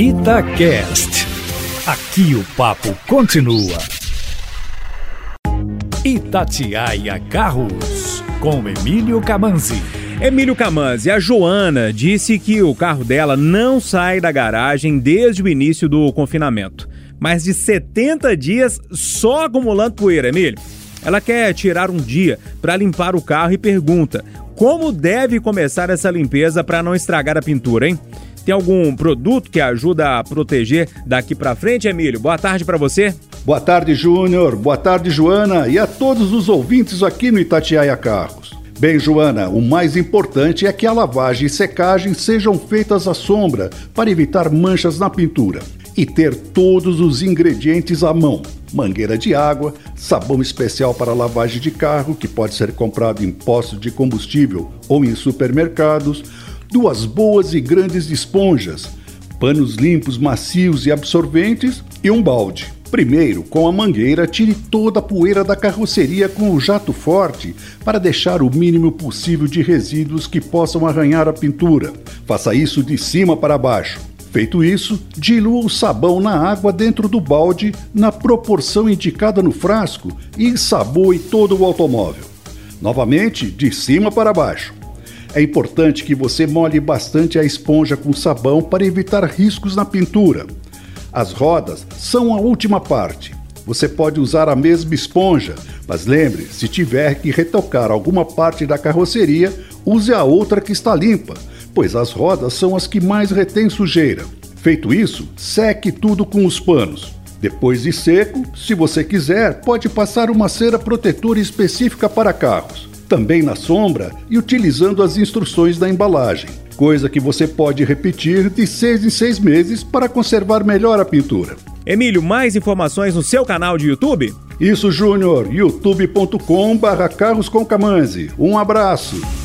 Itacast. Aqui o papo continua. Itatiaia Carros, com Emílio Camanzi. Emílio Camanzi, a Joana disse que o carro dela não sai da garagem desde o início do confinamento. Mais de 70 dias só acumulando poeira, Emílio. Ela quer tirar um dia para limpar o carro e pergunta: como deve começar essa limpeza para não estragar a pintura, hein? Tem algum produto que ajuda a proteger daqui para frente, Emílio? Boa tarde para você. Boa tarde, Júnior. Boa tarde, Joana, e a todos os ouvintes aqui no Itatiaia Carros. Bem, Joana, o mais importante é que a lavagem e secagem sejam feitas à sombra para evitar manchas na pintura e ter todos os ingredientes à mão: mangueira de água, sabão especial para lavagem de carro, que pode ser comprado em postos de combustível ou em supermercados duas boas e grandes esponjas, panos limpos, macios e absorventes e um balde. Primeiro, com a mangueira, tire toda a poeira da carroceria com o jato forte para deixar o mínimo possível de resíduos que possam arranhar a pintura. Faça isso de cima para baixo. Feito isso, dilua o sabão na água dentro do balde na proporção indicada no frasco e ensaboe todo o automóvel. Novamente, de cima para baixo. É importante que você molhe bastante a esponja com sabão para evitar riscos na pintura. As rodas são a última parte. Você pode usar a mesma esponja, mas lembre, se tiver que retocar alguma parte da carroceria, use a outra que está limpa, pois as rodas são as que mais retêm sujeira. Feito isso, seque tudo com os panos. Depois de seco, se você quiser, pode passar uma cera protetora específica para carros também na sombra e utilizando as instruções da embalagem, coisa que você pode repetir de seis em seis meses para conservar melhor a pintura. Emílio, mais informações no seu canal de YouTube? Isso, Júnior, youtube.com barra Carros com Um abraço.